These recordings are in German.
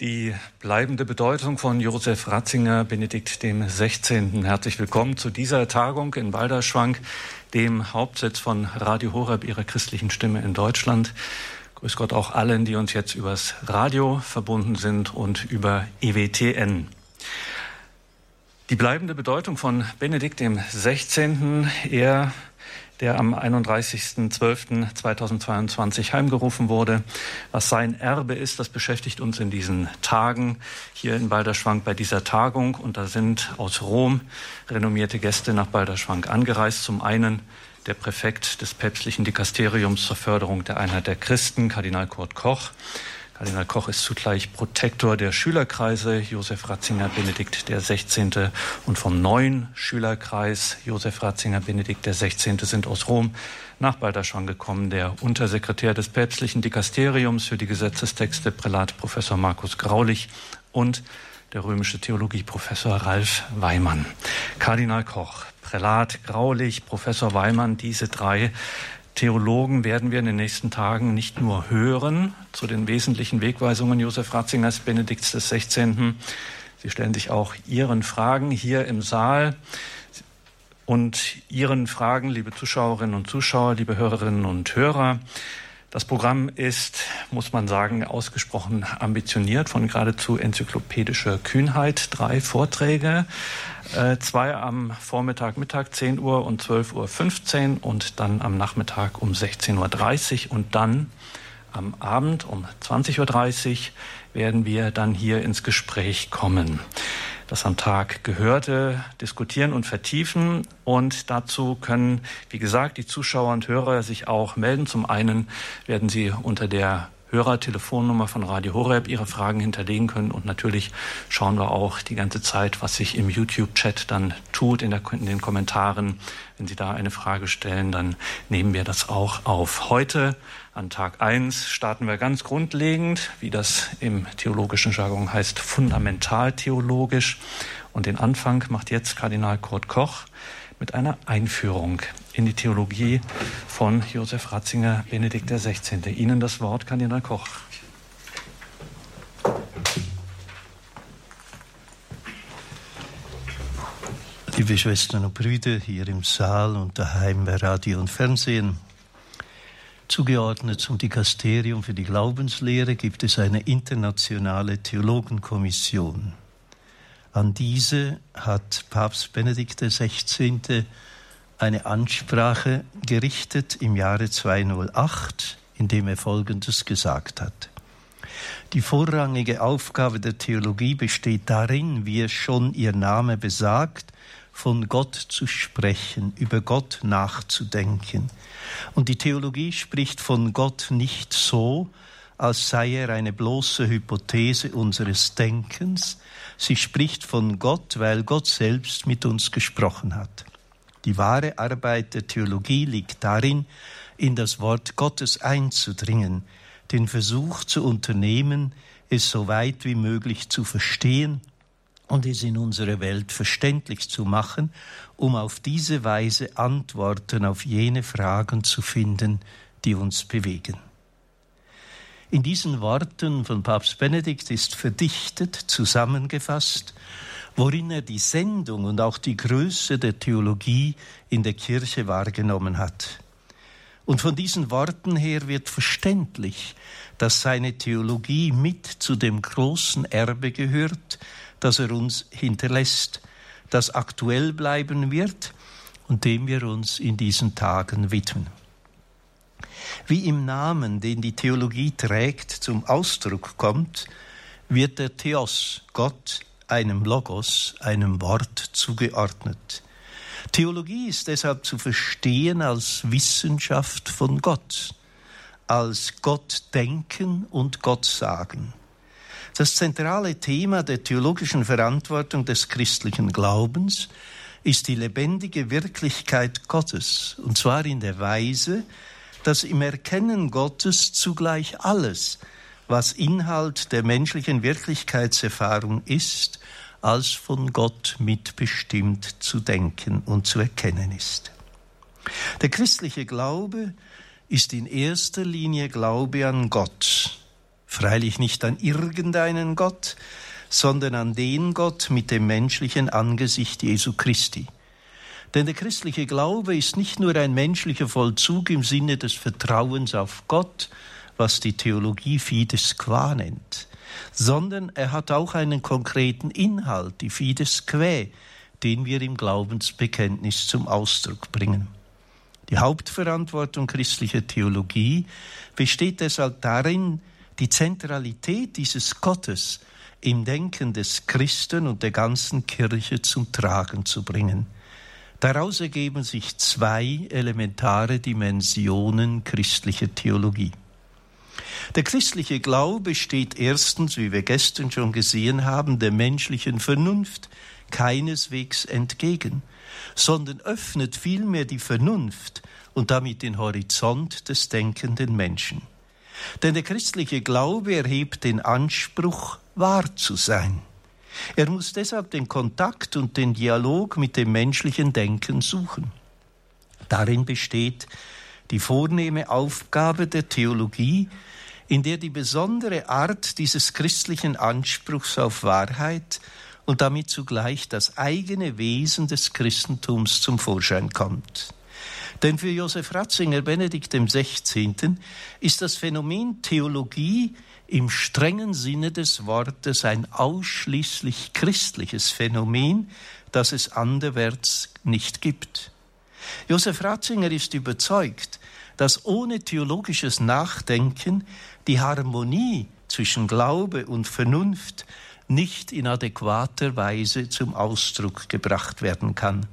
Die bleibende Bedeutung von Josef Ratzinger, Benedikt dem 16. Herzlich willkommen zu dieser Tagung in Balderschwank, dem Hauptsitz von Radio Horeb, ihrer christlichen Stimme in Deutschland. Grüß Gott auch allen, die uns jetzt übers Radio verbunden sind und über EWTN. Die bleibende Bedeutung von Benedikt dem 16. Er der am 31.12.2022 heimgerufen wurde. Was sein Erbe ist, das beschäftigt uns in diesen Tagen hier in Balderschwank bei dieser Tagung. Und da sind aus Rom renommierte Gäste nach Balderschwank angereist. Zum einen der Präfekt des päpstlichen Dikasteriums zur Förderung der Einheit der Christen, Kardinal Kurt Koch. Kardinal Koch ist zugleich Protektor der Schülerkreise Josef Ratzinger Benedikt der 16. und vom neuen Schülerkreis Josef Ratzinger Benedikt der 16. sind aus Rom nach Balderschwang gekommen. Der Untersekretär des päpstlichen Dikasteriums für die Gesetzestexte Prälat Professor Markus Graulich und der römische Theologieprofessor Ralf Weimann. Kardinal Koch, Prälat Graulich, Professor Weimann, diese drei Theologen werden wir in den nächsten Tagen nicht nur hören zu den wesentlichen Wegweisungen Josef Ratzingers Benedikts 16. Sie stellen sich auch Ihren Fragen hier im Saal und Ihren Fragen, liebe Zuschauerinnen und Zuschauer, liebe Hörerinnen und Hörer. Das Programm ist, muss man sagen, ausgesprochen ambitioniert. Von geradezu enzyklopädischer Kühnheit. Drei Vorträge, äh, zwei am Vormittag, Mittag 10 Uhr und 12.15 Uhr und dann am Nachmittag um 16.30 Uhr und dann am Abend um 20.30 Uhr werden wir dann hier ins Gespräch kommen das am Tag Gehörte diskutieren und vertiefen. Und dazu können, wie gesagt, die Zuschauer und Hörer sich auch melden. Zum einen werden sie unter der Hörertelefonnummer von Radio Horeb Ihre Fragen hinterlegen können. Und natürlich schauen wir auch die ganze Zeit, was sich im YouTube-Chat dann tut, in, der, in, den Kommentaren. Wenn Sie da eine Frage stellen, dann nehmen wir das auch auf. Heute an Tag 1 starten wir ganz grundlegend, wie das im theologischen Jargon heißt, fundamental theologisch. Und den Anfang macht jetzt Kardinal Kurt Koch mit einer Einführung in die Theologie von Josef Ratzinger, Benedikt XVI. Ihnen das Wort, Kardinal Koch. Liebe Schwestern und Brüder hier im Saal und daheim bei Radio und Fernsehen, Zugeordnet zum Dikasterium für die Glaubenslehre gibt es eine internationale Theologenkommission. An diese hat Papst Benedikt XVI. eine Ansprache gerichtet im Jahre 208, in dem er Folgendes gesagt hat. Die vorrangige Aufgabe der Theologie besteht darin, wie es schon ihr Name besagt, von Gott zu sprechen, über Gott nachzudenken. Und die Theologie spricht von Gott nicht so, als sei er eine bloße Hypothese unseres Denkens. Sie spricht von Gott, weil Gott selbst mit uns gesprochen hat. Die wahre Arbeit der Theologie liegt darin, in das Wort Gottes einzudringen, den Versuch zu unternehmen, es so weit wie möglich zu verstehen und es in unserer Welt verständlich zu machen, um auf diese Weise Antworten auf jene Fragen zu finden, die uns bewegen. In diesen Worten von Papst Benedikt ist verdichtet, zusammengefasst, worin er die Sendung und auch die Größe der Theologie in der Kirche wahrgenommen hat. Und von diesen Worten her wird verständlich, dass seine Theologie mit zu dem großen Erbe gehört, das er uns hinterlässt, das aktuell bleiben wird und dem wir uns in diesen Tagen widmen. Wie im Namen, den die Theologie trägt, zum Ausdruck kommt, wird der Theos, Gott, einem Logos, einem Wort zugeordnet. Theologie ist deshalb zu verstehen als Wissenschaft von Gott, als Gott denken und Gott sagen. Das zentrale Thema der theologischen Verantwortung des christlichen Glaubens ist die lebendige Wirklichkeit Gottes, und zwar in der Weise, dass im Erkennen Gottes zugleich alles, was Inhalt der menschlichen Wirklichkeitserfahrung ist, als von Gott mitbestimmt zu denken und zu erkennen ist. Der christliche Glaube ist in erster Linie Glaube an Gott, Freilich nicht an irgendeinen Gott, sondern an den Gott mit dem menschlichen Angesicht Jesu Christi. Denn der christliche Glaube ist nicht nur ein menschlicher Vollzug im Sinne des Vertrauens auf Gott, was die Theologie Fides qua nennt, sondern er hat auch einen konkreten Inhalt, die Fides quae, den wir im Glaubensbekenntnis zum Ausdruck bringen. Die Hauptverantwortung christlicher Theologie besteht deshalb darin, die Zentralität dieses Gottes im Denken des Christen und der ganzen Kirche zum Tragen zu bringen. Daraus ergeben sich zwei elementare Dimensionen christlicher Theologie. Der christliche Glaube steht erstens, wie wir gestern schon gesehen haben, der menschlichen Vernunft keineswegs entgegen, sondern öffnet vielmehr die Vernunft und damit den Horizont des denkenden Menschen. Denn der christliche Glaube erhebt den Anspruch, wahr zu sein. Er muss deshalb den Kontakt und den Dialog mit dem menschlichen Denken suchen. Darin besteht die vornehme Aufgabe der Theologie, in der die besondere Art dieses christlichen Anspruchs auf Wahrheit und damit zugleich das eigene Wesen des Christentums zum Vorschein kommt. Denn für Josef Ratzinger, Benedikt XVI., ist das Phänomen Theologie im strengen Sinne des Wortes ein ausschließlich christliches Phänomen, das es anderwärts nicht gibt. Josef Ratzinger ist überzeugt, dass ohne theologisches Nachdenken die Harmonie zwischen Glaube und Vernunft nicht in adäquater Weise zum Ausdruck gebracht werden kann.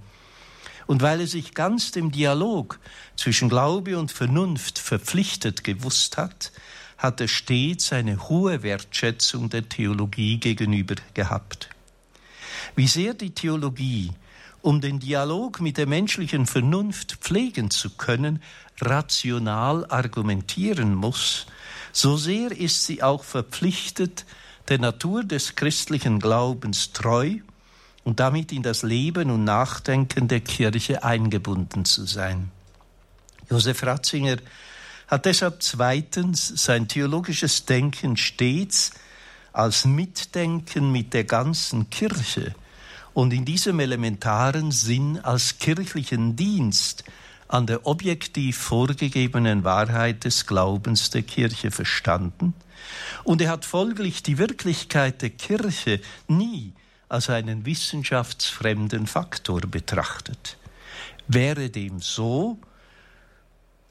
Und weil er sich ganz dem Dialog zwischen Glaube und Vernunft verpflichtet gewusst hat, hat er stets eine hohe Wertschätzung der Theologie gegenüber gehabt. Wie sehr die Theologie, um den Dialog mit der menschlichen Vernunft pflegen zu können, rational argumentieren muss, so sehr ist sie auch verpflichtet, der Natur des christlichen Glaubens treu und damit in das Leben und Nachdenken der Kirche eingebunden zu sein. Josef Ratzinger hat deshalb zweitens sein theologisches Denken stets als Mitdenken mit der ganzen Kirche und in diesem elementaren Sinn als kirchlichen Dienst an der objektiv vorgegebenen Wahrheit des Glaubens der Kirche verstanden, und er hat folglich die Wirklichkeit der Kirche nie als einen wissenschaftsfremden Faktor betrachtet. Wäre dem so,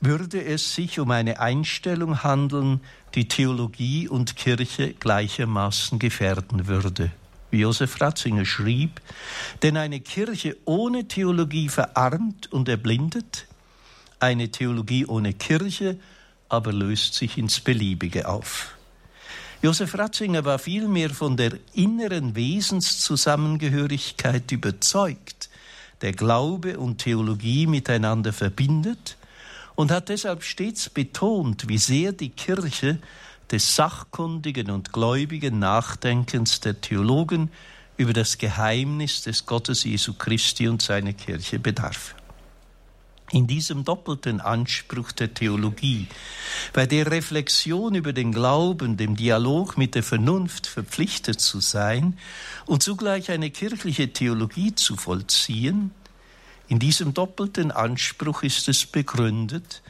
würde es sich um eine Einstellung handeln, die Theologie und Kirche gleichermaßen gefährden würde. Wie Josef Ratzinger schrieb, denn eine Kirche ohne Theologie verarmt und erblindet, eine Theologie ohne Kirche aber löst sich ins Beliebige auf. Josef Ratzinger war vielmehr von der inneren Wesenszusammengehörigkeit überzeugt, der Glaube und Theologie miteinander verbindet und hat deshalb stets betont, wie sehr die Kirche des sachkundigen und gläubigen Nachdenkens der Theologen über das Geheimnis des Gottes Jesu Christi und seiner Kirche bedarf. In diesem doppelten Anspruch der Theologie, bei der Reflexion über den Glauben, dem Dialog mit der Vernunft verpflichtet zu sein und zugleich eine kirchliche Theologie zu vollziehen, in diesem doppelten Anspruch ist es begründet,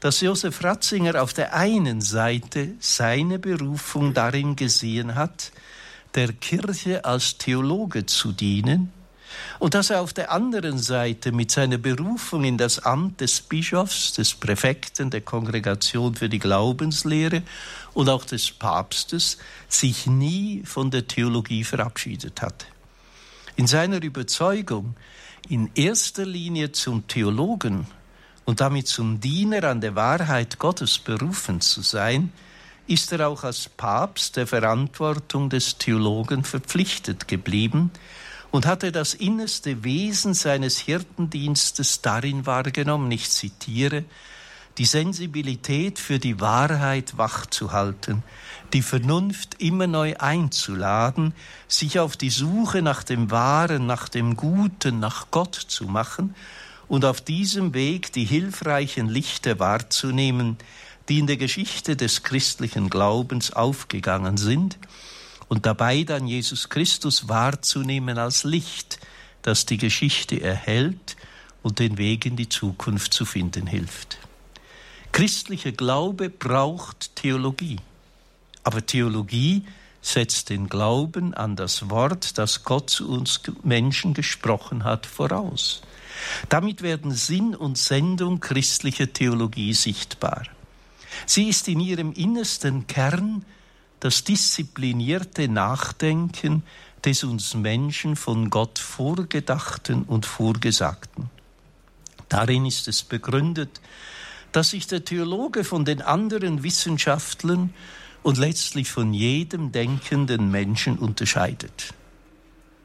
dass Josef Ratzinger auf der einen Seite seine Berufung darin gesehen hat, der Kirche als Theologe zu dienen, und dass er auf der anderen Seite mit seiner Berufung in das Amt des Bischofs, des Präfekten der Kongregation für die Glaubenslehre und auch des Papstes sich nie von der Theologie verabschiedet hat. In seiner Überzeugung, in erster Linie zum Theologen und damit zum Diener an der Wahrheit Gottes berufen zu sein, ist er auch als Papst der Verantwortung des Theologen verpflichtet geblieben und hatte das innerste Wesen seines Hirtendienstes darin wahrgenommen, ich zitiere, die Sensibilität für die Wahrheit wachzuhalten, die Vernunft immer neu einzuladen, sich auf die Suche nach dem Wahren, nach dem Guten, nach Gott zu machen und auf diesem Weg die hilfreichen Lichter wahrzunehmen, die in der Geschichte des christlichen Glaubens aufgegangen sind und dabei dann Jesus Christus wahrzunehmen als Licht, das die Geschichte erhält und den Weg in die Zukunft zu finden hilft. Christlicher Glaube braucht Theologie, aber Theologie setzt den Glauben an das Wort, das Gott zu uns Menschen gesprochen hat, voraus. Damit werden Sinn und Sendung christlicher Theologie sichtbar. Sie ist in ihrem innersten Kern das disziplinierte Nachdenken des uns Menschen von Gott vorgedachten und vorgesagten. Darin ist es begründet, dass sich der Theologe von den anderen Wissenschaftlern und letztlich von jedem denkenden Menschen unterscheidet.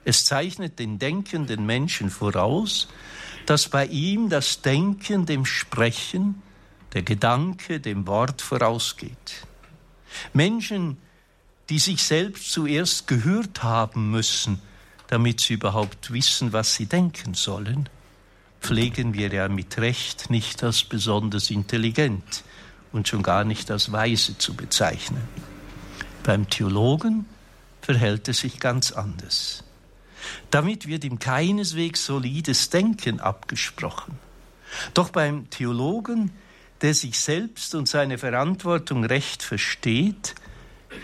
Es zeichnet den denkenden Menschen voraus, dass bei ihm das Denken dem Sprechen, der Gedanke dem Wort vorausgeht. Menschen, die sich selbst zuerst gehört haben müssen, damit sie überhaupt wissen, was sie denken sollen, pflegen wir ja mit Recht nicht als besonders intelligent und schon gar nicht als weise zu bezeichnen. Beim Theologen verhält es sich ganz anders. Damit wird ihm keineswegs solides Denken abgesprochen. Doch beim Theologen, der sich selbst und seine Verantwortung recht versteht,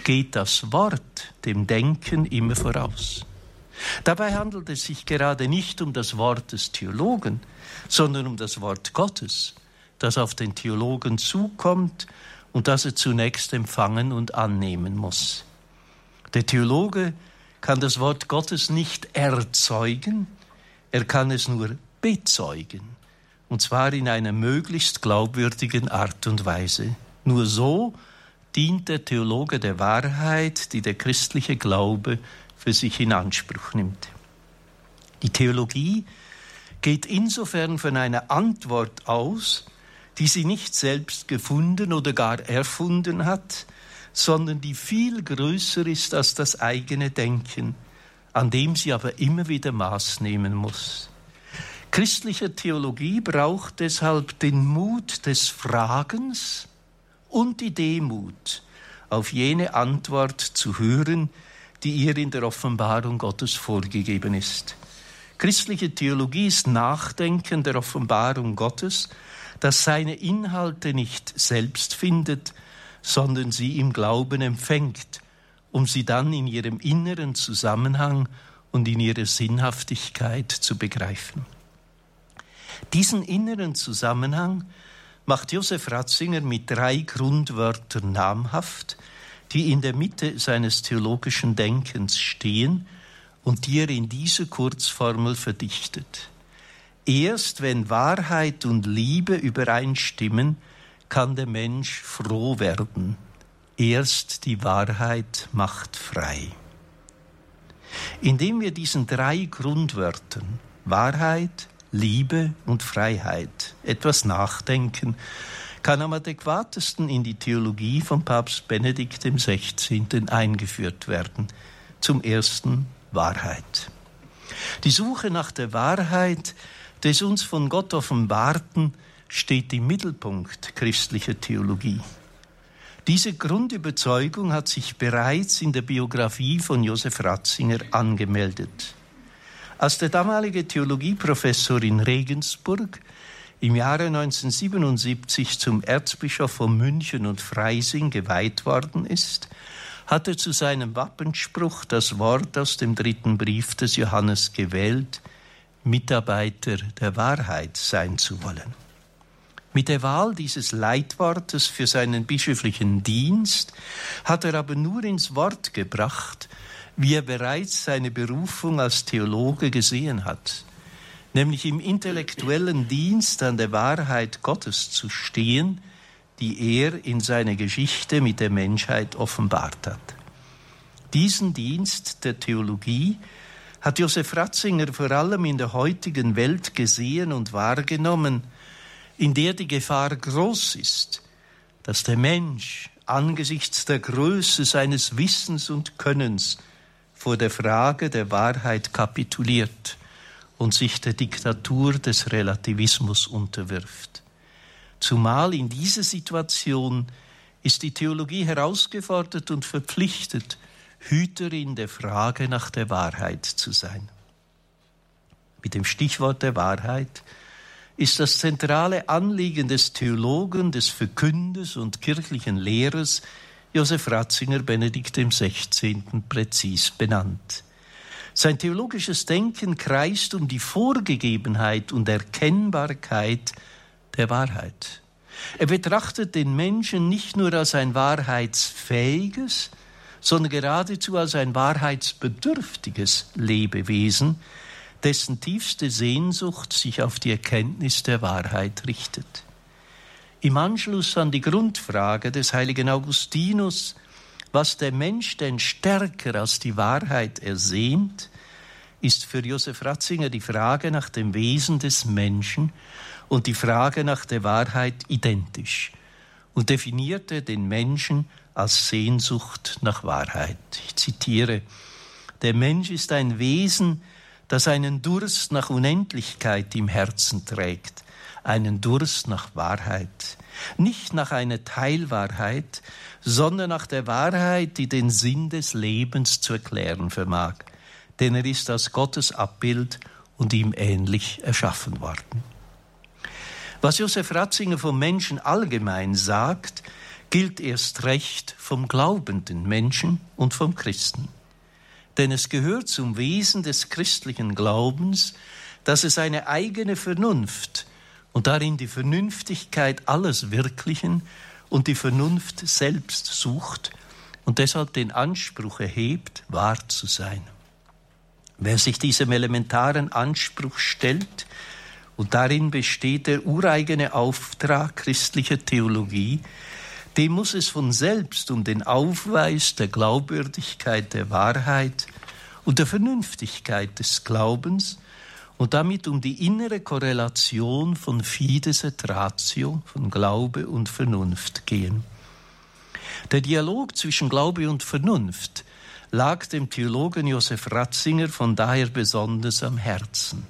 geht das Wort dem Denken immer voraus. Dabei handelt es sich gerade nicht um das Wort des Theologen, sondern um das Wort Gottes, das auf den Theologen zukommt und das er zunächst empfangen und annehmen muss. Der Theologe kann das Wort Gottes nicht erzeugen, er kann es nur bezeugen, und zwar in einer möglichst glaubwürdigen Art und Weise. Nur so dient der Theologe der Wahrheit, die der christliche Glaube für sich in Anspruch nimmt. Die Theologie geht insofern von einer Antwort aus, die sie nicht selbst gefunden oder gar erfunden hat, sondern die viel größer ist als das eigene Denken, an dem sie aber immer wieder Maß nehmen muss. Christliche Theologie braucht deshalb den Mut des Fragens und die Demut, auf jene Antwort zu hören, die ihr in der Offenbarung Gottes vorgegeben ist. Christliche Theologie ist Nachdenken der Offenbarung Gottes, das seine Inhalte nicht selbst findet, sondern sie im Glauben empfängt, um sie dann in ihrem inneren Zusammenhang und in ihrer Sinnhaftigkeit zu begreifen. Diesen inneren Zusammenhang macht Josef Ratzinger mit drei Grundwörtern namhaft, die in der Mitte seines theologischen Denkens stehen und die er in diese Kurzformel verdichtet. Erst wenn Wahrheit und Liebe übereinstimmen, kann der Mensch froh werden. Erst die Wahrheit macht frei. Indem wir diesen drei Grundwörtern Wahrheit, Liebe und Freiheit etwas nachdenken, kann am adäquatesten in die Theologie von Papst Benedikt XVI. eingeführt werden. Zum ersten Wahrheit. Die Suche nach der Wahrheit des uns von Gott offenbarten steht im Mittelpunkt christlicher Theologie. Diese Grundüberzeugung hat sich bereits in der Biografie von Josef Ratzinger angemeldet. Als der damalige Theologieprofessor in Regensburg im Jahre 1977 zum Erzbischof von München und Freising geweiht worden ist, hatte zu seinem Wappenspruch das Wort aus dem dritten Brief des Johannes gewählt, Mitarbeiter der Wahrheit sein zu wollen. Mit der Wahl dieses Leitwortes für seinen bischöflichen Dienst hat er aber nur ins Wort gebracht, wie er bereits seine Berufung als Theologe gesehen hat, nämlich im intellektuellen Dienst an der Wahrheit Gottes zu stehen, die er in seiner Geschichte mit der Menschheit offenbart hat. Diesen Dienst der Theologie hat Josef Ratzinger vor allem in der heutigen Welt gesehen und wahrgenommen, in der die Gefahr groß ist, dass der Mensch angesichts der Größe seines Wissens und Könnens vor der Frage der Wahrheit kapituliert und sich der Diktatur des Relativismus unterwirft. Zumal in dieser Situation ist die Theologie herausgefordert und verpflichtet, Hüterin der Frage nach der Wahrheit zu sein. Mit dem Stichwort der Wahrheit ist das zentrale Anliegen des Theologen, des Verkünders und kirchlichen Lehrers Josef Ratzinger Benedikt XVI. präzis benannt. Sein theologisches Denken kreist um die Vorgegebenheit und Erkennbarkeit der Wahrheit. Er betrachtet den Menschen nicht nur als ein wahrheitsfähiges, sondern geradezu als ein wahrheitsbedürftiges Lebewesen, dessen tiefste Sehnsucht sich auf die Erkenntnis der Wahrheit richtet. Im Anschluss an die Grundfrage des heiligen Augustinus, was der Mensch denn stärker als die Wahrheit ersehnt, ist für Josef Ratzinger die Frage nach dem Wesen des Menschen und die Frage nach der Wahrheit identisch und definierte den Menschen als Sehnsucht nach Wahrheit. Ich zitiere, der Mensch ist ein Wesen, das einen Durst nach Unendlichkeit im Herzen trägt, einen Durst nach Wahrheit, nicht nach einer Teilwahrheit, sondern nach der Wahrheit, die den Sinn des Lebens zu erklären vermag, denn er ist als Gottes Abbild und ihm ähnlich erschaffen worden. Was Josef Ratzinger vom Menschen allgemein sagt, gilt erst recht vom glaubenden Menschen und vom Christen. Denn es gehört zum Wesen des christlichen Glaubens, dass es eine eigene Vernunft und darin die Vernünftigkeit alles Wirklichen und die Vernunft selbst sucht und deshalb den Anspruch erhebt, wahr zu sein. Wer sich diesem elementaren Anspruch stellt, und darin besteht der ureigene Auftrag christlicher Theologie, dem muss es von selbst um den Aufweis der Glaubwürdigkeit der Wahrheit und der Vernünftigkeit des Glaubens und damit um die innere Korrelation von Fides et Ratio, von Glaube und Vernunft gehen. Der Dialog zwischen Glaube und Vernunft lag dem Theologen Josef Ratzinger von daher besonders am Herzen.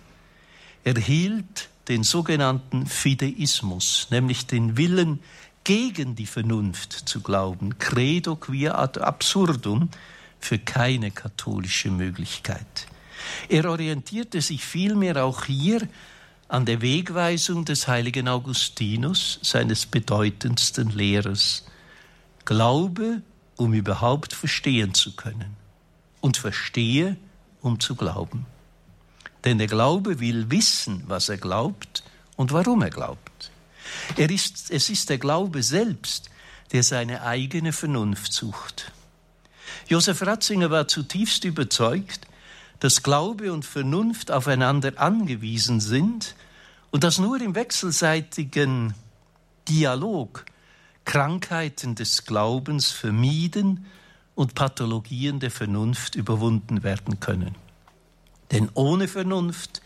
Er hielt den sogenannten Fideismus, nämlich den Willen, gegen die Vernunft zu glauben, credo quia ad absurdum, für keine katholische Möglichkeit. Er orientierte sich vielmehr auch hier an der Wegweisung des heiligen Augustinus, seines bedeutendsten Lehrers. Glaube, um überhaupt verstehen zu können. Und verstehe, um zu glauben. Denn der Glaube will wissen, was er glaubt und warum er glaubt. Er ist, es ist der Glaube selbst, der seine eigene Vernunft sucht. Josef Ratzinger war zutiefst überzeugt, dass Glaube und Vernunft aufeinander angewiesen sind und dass nur im wechselseitigen Dialog Krankheiten des Glaubens vermieden und Pathologien der Vernunft überwunden werden können. Denn ohne Vernunft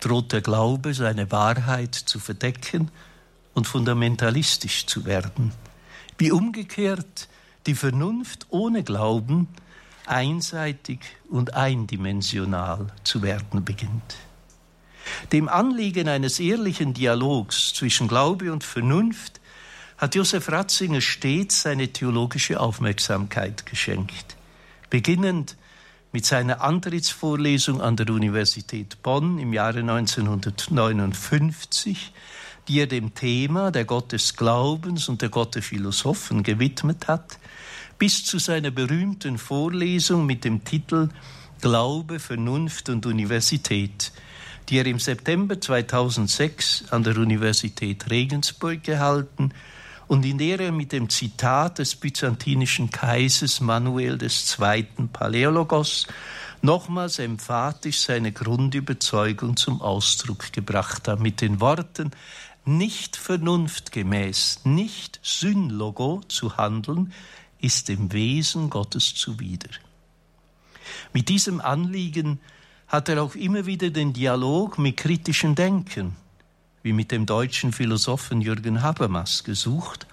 droht der Glaube seine Wahrheit zu verdecken und fundamentalistisch zu werden, wie umgekehrt die Vernunft ohne Glauben einseitig und eindimensional zu werden beginnt. Dem Anliegen eines ehrlichen Dialogs zwischen Glaube und Vernunft hat Josef Ratzinger stets seine theologische Aufmerksamkeit geschenkt, beginnend mit seiner Antrittsvorlesung an der Universität Bonn im Jahre 1959 die er dem Thema der Gott des Glaubens und der Gott der Philosophen gewidmet hat, bis zu seiner berühmten Vorlesung mit dem Titel Glaube, Vernunft und Universität, die er im September 2006 an der Universität Regensburg gehalten und in der er mit dem Zitat des byzantinischen Kaisers Manuel II. Paläologos nochmals emphatisch seine Grundüberzeugung zum Ausdruck gebracht hat, mit den Worten nicht vernunftgemäß, nicht synlogo zu handeln, ist dem Wesen Gottes zuwider. Mit diesem Anliegen hat er auch immer wieder den Dialog mit kritischem Denken, wie mit dem deutschen Philosophen Jürgen Habermas, gesucht,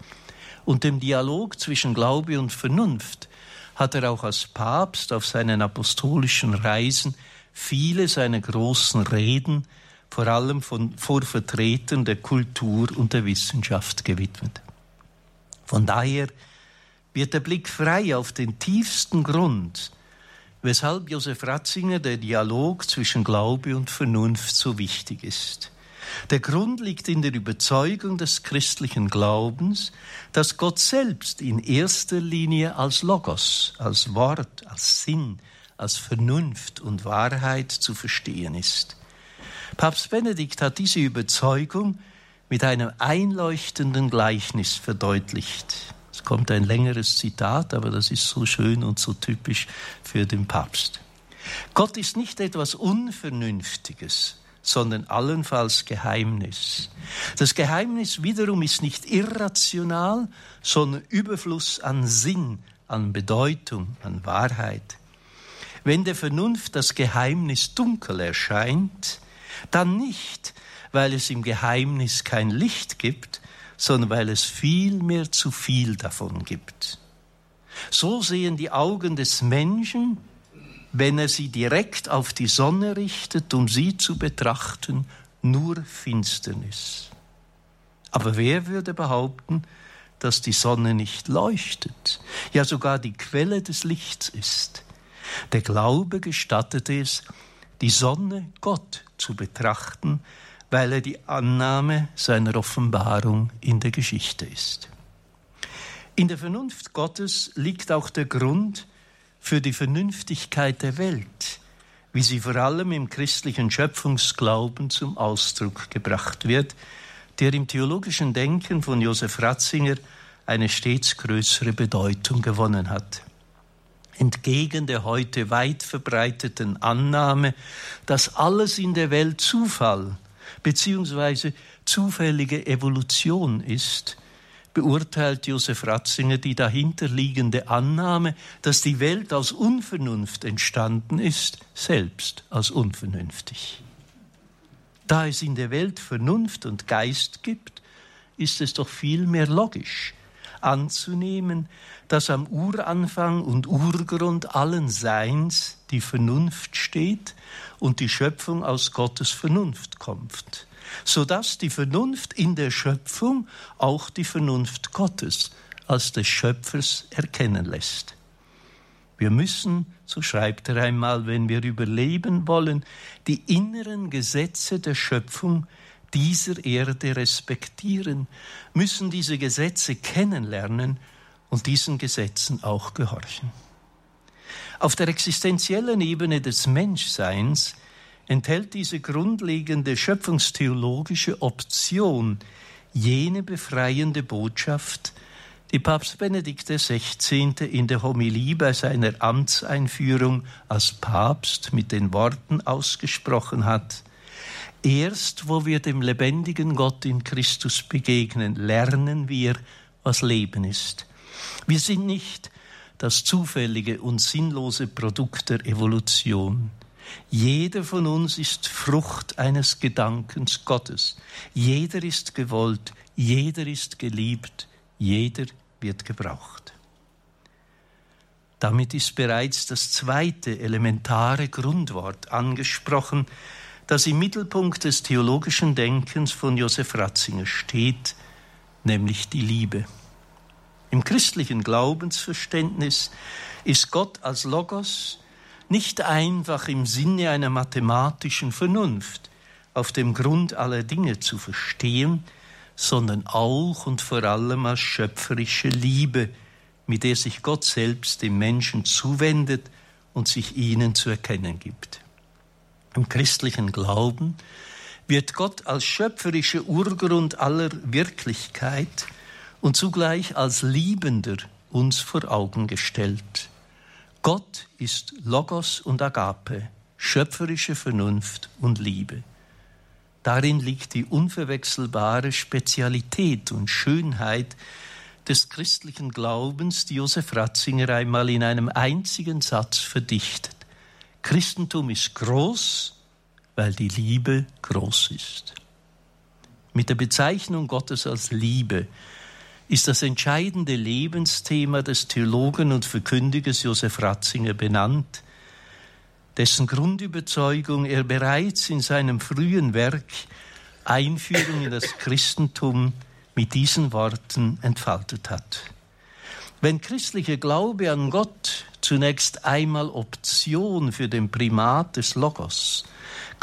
und dem Dialog zwischen Glaube und Vernunft hat er auch als Papst auf seinen apostolischen Reisen viele seiner großen Reden vor allem von, vor Vertretern der Kultur und der Wissenschaft gewidmet. Von daher wird der Blick frei auf den tiefsten Grund, weshalb Josef Ratzinger der Dialog zwischen Glaube und Vernunft so wichtig ist. Der Grund liegt in der Überzeugung des christlichen Glaubens, dass Gott selbst in erster Linie als Logos, als Wort, als Sinn, als Vernunft und Wahrheit zu verstehen ist. Papst Benedikt hat diese Überzeugung mit einem einleuchtenden Gleichnis verdeutlicht. Kommt ein längeres Zitat, aber das ist so schön und so typisch für den Papst. Gott ist nicht etwas Unvernünftiges, sondern allenfalls Geheimnis. Das Geheimnis wiederum ist nicht irrational, sondern Überfluss an Sinn, an Bedeutung, an Wahrheit. Wenn der Vernunft das Geheimnis dunkel erscheint, dann nicht, weil es im Geheimnis kein Licht gibt, sondern weil es vielmehr zu viel davon gibt. So sehen die Augen des Menschen wenn er sie direkt auf die Sonne richtet, um sie zu betrachten, nur Finsternis. Aber wer würde behaupten, dass die Sonne nicht leuchtet, ja sogar die Quelle des Lichts ist? Der Glaube gestattet es, die Sonne Gott zu betrachten, weil er die Annahme seiner Offenbarung in der Geschichte ist. In der Vernunft Gottes liegt auch der Grund, für die Vernünftigkeit der Welt, wie sie vor allem im christlichen Schöpfungsglauben zum Ausdruck gebracht wird, der im theologischen Denken von Josef Ratzinger eine stets größere Bedeutung gewonnen hat. Entgegen der heute weit verbreiteten Annahme, dass alles in der Welt Zufall bzw. zufällige Evolution ist, beurteilt Josef Ratzinger die dahinterliegende Annahme, dass die Welt aus Unvernunft entstanden ist, selbst als unvernünftig. Da es in der Welt Vernunft und Geist gibt, ist es doch vielmehr logisch anzunehmen, dass am Uranfang und Urgrund allen Seins die Vernunft steht und die Schöpfung aus Gottes Vernunft kommt sodass die Vernunft in der Schöpfung auch die Vernunft Gottes als des Schöpfers erkennen lässt. Wir müssen, so schreibt er einmal, wenn wir überleben wollen, die inneren Gesetze der Schöpfung dieser Erde respektieren, müssen diese Gesetze kennenlernen und diesen Gesetzen auch gehorchen. Auf der existenziellen Ebene des Menschseins enthält diese grundlegende schöpfungstheologische Option jene befreiende Botschaft, die Papst Benedikt XVI. in der Homilie bei seiner Amtseinführung als Papst mit den Worten ausgesprochen hat. Erst wo wir dem lebendigen Gott in Christus begegnen, lernen wir, was Leben ist. Wir sind nicht das zufällige und sinnlose Produkt der Evolution. Jeder von uns ist Frucht eines Gedankens Gottes. Jeder ist gewollt, jeder ist geliebt, jeder wird gebraucht. Damit ist bereits das zweite elementare Grundwort angesprochen, das im Mittelpunkt des theologischen Denkens von Josef Ratzinger steht, nämlich die Liebe. Im christlichen Glaubensverständnis ist Gott als Logos nicht einfach im Sinne einer mathematischen Vernunft auf dem Grund aller Dinge zu verstehen, sondern auch und vor allem als schöpferische Liebe, mit der sich Gott selbst dem Menschen zuwendet und sich ihnen zu erkennen gibt. Im christlichen Glauben wird Gott als schöpferischer Urgrund aller Wirklichkeit und zugleich als Liebender uns vor Augen gestellt. Gott ist Logos und Agape, schöpferische Vernunft und Liebe. Darin liegt die unverwechselbare Spezialität und Schönheit des christlichen Glaubens, die Josef Ratzinger einmal in einem einzigen Satz verdichtet. Christentum ist groß, weil die Liebe groß ist. Mit der Bezeichnung Gottes als Liebe ist das entscheidende Lebensthema des Theologen und Verkündigers Josef Ratzinger benannt. dessen Grundüberzeugung er bereits in seinem frühen Werk Einführung in das Christentum mit diesen Worten entfaltet hat. Wenn christlicher Glaube an Gott zunächst einmal Option für den Primat des Logos,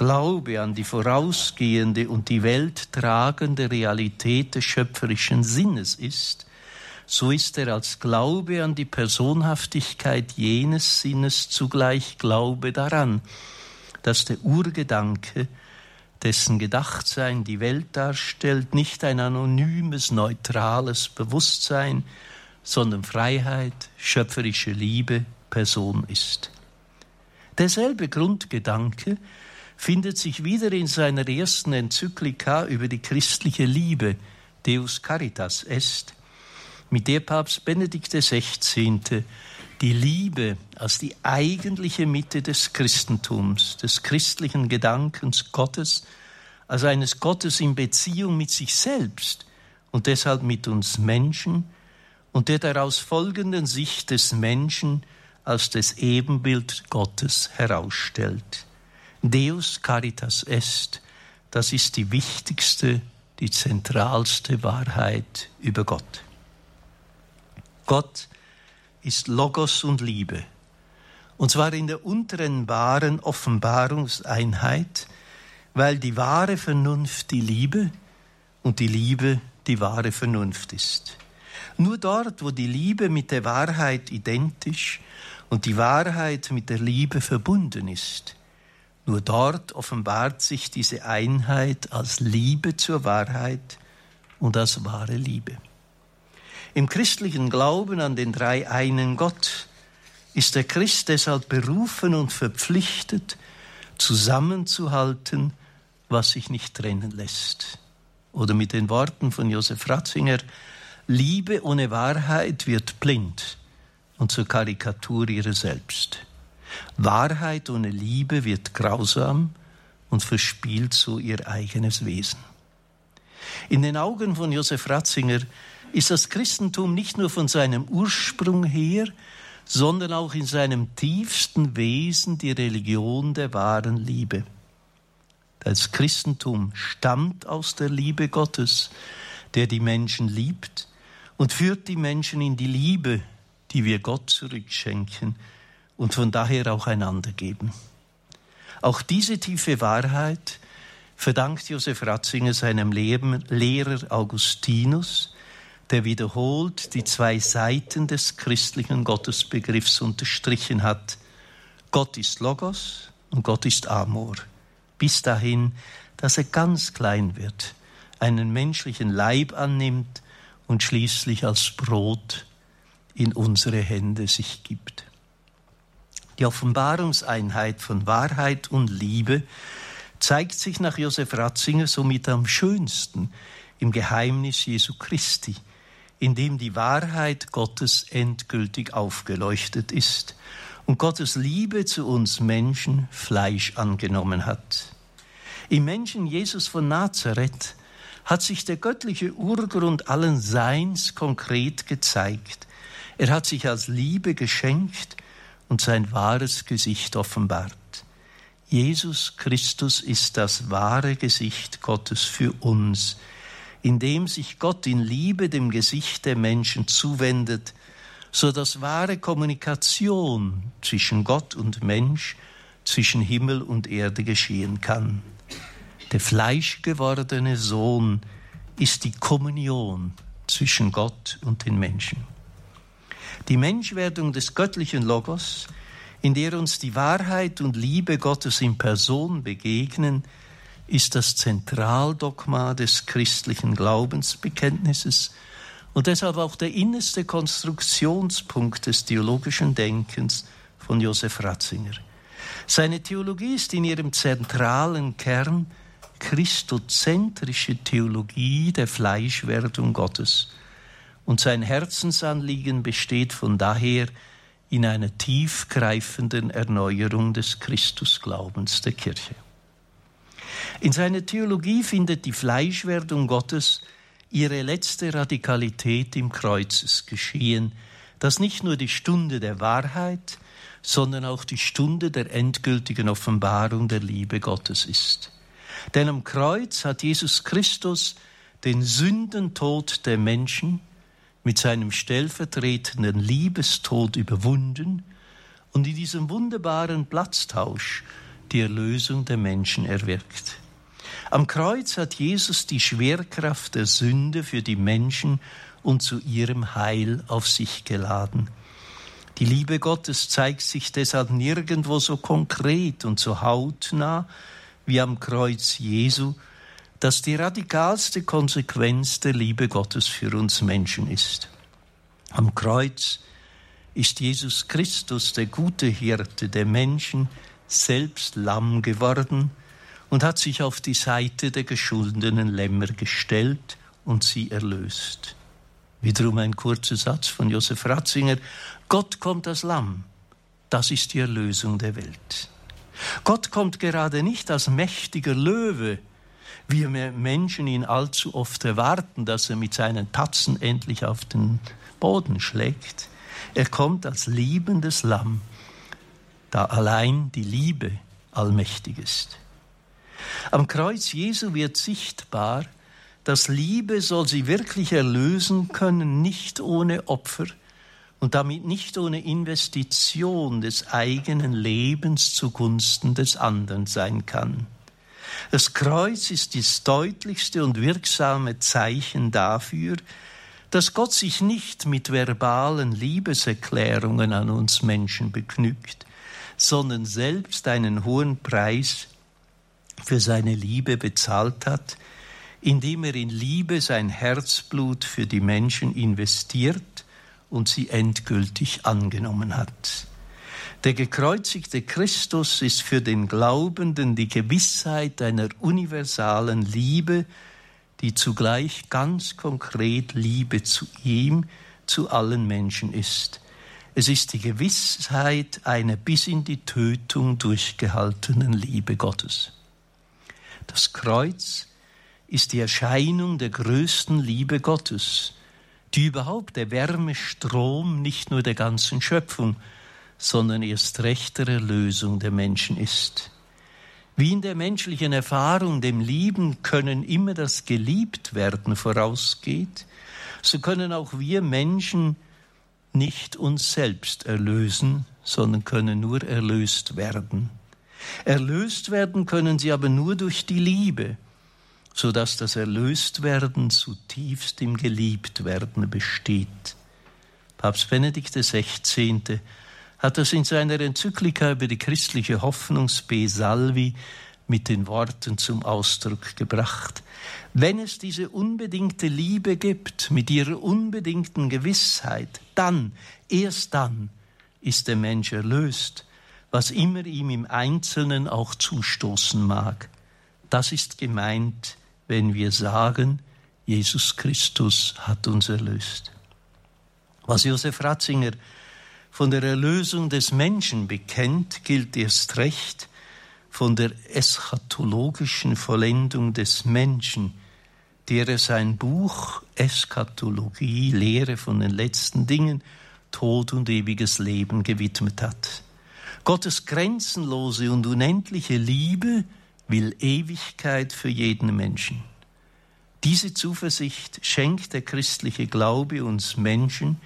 Glaube an die vorausgehende und die Welt tragende Realität des schöpferischen Sinnes ist, so ist er als Glaube an die Personhaftigkeit jenes Sinnes zugleich Glaube daran, dass der Urgedanke, dessen Gedachtsein die Welt darstellt, nicht ein anonymes, neutrales Bewusstsein, sondern Freiheit, schöpferische Liebe, Person ist. Derselbe Grundgedanke findet sich wieder in seiner ersten Enzyklika über die christliche Liebe, Deus Caritas est, mit der Papst Benedikt XVI. die Liebe als die eigentliche Mitte des Christentums, des christlichen Gedankens Gottes, als eines Gottes in Beziehung mit sich selbst und deshalb mit uns Menschen und der daraus folgenden Sicht des Menschen als das Ebenbild Gottes herausstellt. Deus caritas est, das ist die wichtigste, die zentralste Wahrheit über Gott. Gott ist Logos und Liebe. Und zwar in der untrennbaren Offenbarungseinheit, weil die wahre Vernunft die Liebe und die Liebe die wahre Vernunft ist. Nur dort, wo die Liebe mit der Wahrheit identisch und die Wahrheit mit der Liebe verbunden ist, nur dort offenbart sich diese Einheit als Liebe zur Wahrheit und als wahre Liebe. Im christlichen Glauben an den drei einen Gott ist der Christ deshalb berufen und verpflichtet, zusammenzuhalten, was sich nicht trennen lässt. Oder mit den Worten von Josef Ratzinger, Liebe ohne Wahrheit wird blind und zur Karikatur ihrer selbst. Wahrheit ohne Liebe wird grausam und verspielt so ihr eigenes Wesen. In den Augen von Josef Ratzinger ist das Christentum nicht nur von seinem Ursprung her, sondern auch in seinem tiefsten Wesen die Religion der wahren Liebe. Das Christentum stammt aus der Liebe Gottes, der die Menschen liebt und führt die Menschen in die Liebe, die wir Gott zurückschenken und von daher auch einander geben. Auch diese tiefe Wahrheit verdankt Josef Ratzinger seinem Lehrer Augustinus, der wiederholt die zwei Seiten des christlichen Gottesbegriffs unterstrichen hat. Gott ist Logos und Gott ist Amor. Bis dahin, dass er ganz klein wird, einen menschlichen Leib annimmt und schließlich als Brot in unsere Hände sich gibt. Die Offenbarungseinheit von Wahrheit und Liebe zeigt sich nach Josef Ratzinger somit am schönsten im Geheimnis Jesu Christi, in dem die Wahrheit Gottes endgültig aufgeleuchtet ist und Gottes Liebe zu uns Menschen Fleisch angenommen hat. Im Menschen Jesus von Nazareth hat sich der göttliche Urgrund allen Seins konkret gezeigt. Er hat sich als Liebe geschenkt und sein wahres Gesicht offenbart. Jesus Christus ist das wahre Gesicht Gottes für uns, indem sich Gott in Liebe dem Gesicht der Menschen zuwendet, so dass wahre Kommunikation zwischen Gott und Mensch, zwischen Himmel und Erde geschehen kann. Der fleischgewordene Sohn ist die Kommunion zwischen Gott und den Menschen. Die Menschwerdung des göttlichen Logos, in der uns die Wahrheit und Liebe Gottes in Person begegnen, ist das Zentraldogma des christlichen Glaubensbekenntnisses und deshalb auch der innerste Konstruktionspunkt des theologischen Denkens von Josef Ratzinger. Seine Theologie ist in ihrem zentralen Kern christozentrische Theologie der Fleischwerdung Gottes. Und sein Herzensanliegen besteht von daher in einer tiefgreifenden Erneuerung des Christusglaubens der Kirche. In seiner Theologie findet die Fleischwerdung Gottes ihre letzte Radikalität im Kreuzesgeschehen, dass nicht nur die Stunde der Wahrheit, sondern auch die Stunde der endgültigen Offenbarung der Liebe Gottes ist. Denn am Kreuz hat Jesus Christus den Sündentod der Menschen mit seinem stellvertretenden Liebestod überwunden und in diesem wunderbaren Platztausch die Erlösung der Menschen erwirkt. Am Kreuz hat Jesus die Schwerkraft der Sünde für die Menschen und zu ihrem Heil auf sich geladen. Die Liebe Gottes zeigt sich deshalb nirgendwo so konkret und so hautnah wie am Kreuz Jesu, das die radikalste Konsequenz der Liebe Gottes für uns Menschen ist. Am Kreuz ist Jesus Christus, der gute Hirte der Menschen, selbst Lamm geworden und hat sich auf die Seite der geschuldenen Lämmer gestellt und sie erlöst. Wiederum ein kurzer Satz von Josef Ratzinger. Gott kommt als Lamm. Das ist die Erlösung der Welt. Gott kommt gerade nicht als mächtiger Löwe, wir Menschen ihn allzu oft erwarten, dass er mit seinen Tatzen endlich auf den Boden schlägt. Er kommt als liebendes Lamm, da allein die Liebe allmächtig ist. Am Kreuz Jesu wird sichtbar, dass Liebe soll sie wirklich erlösen können, nicht ohne Opfer und damit nicht ohne Investition des eigenen Lebens zugunsten des anderen sein kann. Das Kreuz ist das deutlichste und wirksame Zeichen dafür, dass Gott sich nicht mit verbalen Liebeserklärungen an uns Menschen begnügt, sondern selbst einen hohen Preis für seine Liebe bezahlt hat, indem er in Liebe sein Herzblut für die Menschen investiert und sie endgültig angenommen hat. Der gekreuzigte Christus ist für den Glaubenden die Gewissheit einer universalen Liebe, die zugleich ganz konkret Liebe zu ihm, zu allen Menschen ist. Es ist die Gewissheit einer bis in die Tötung durchgehaltenen Liebe Gottes. Das Kreuz ist die Erscheinung der größten Liebe Gottes, die überhaupt der Wärmestrom nicht nur der ganzen Schöpfung, sondern erst recht der Erlösung der Menschen ist. Wie in der menschlichen Erfahrung dem Lieben können immer das Geliebtwerden vorausgeht, so können auch wir Menschen nicht uns selbst erlösen, sondern können nur erlöst werden. Erlöst werden können sie aber nur durch die Liebe, so dass das Erlöstwerden zutiefst im Geliebtwerden besteht. Papst Benedikt XVI. Hat das in seiner Enzyklika über die christliche Hoffnung Spe Salvi mit den Worten zum Ausdruck gebracht. Wenn es diese unbedingte Liebe gibt, mit ihrer unbedingten Gewissheit, dann, erst dann, ist der Mensch erlöst, was immer ihm im Einzelnen auch zustoßen mag. Das ist gemeint wenn wir sagen, Jesus Christus hat uns erlöst. Was Josef Ratzinger von der Erlösung des Menschen bekennt, gilt erst recht von der eschatologischen Vollendung des Menschen, der er sein Buch Eschatologie, Lehre von den letzten Dingen, Tod und ewiges Leben gewidmet hat. Gottes grenzenlose und unendliche Liebe will Ewigkeit für jeden Menschen. Diese Zuversicht schenkt der christliche Glaube uns Menschen,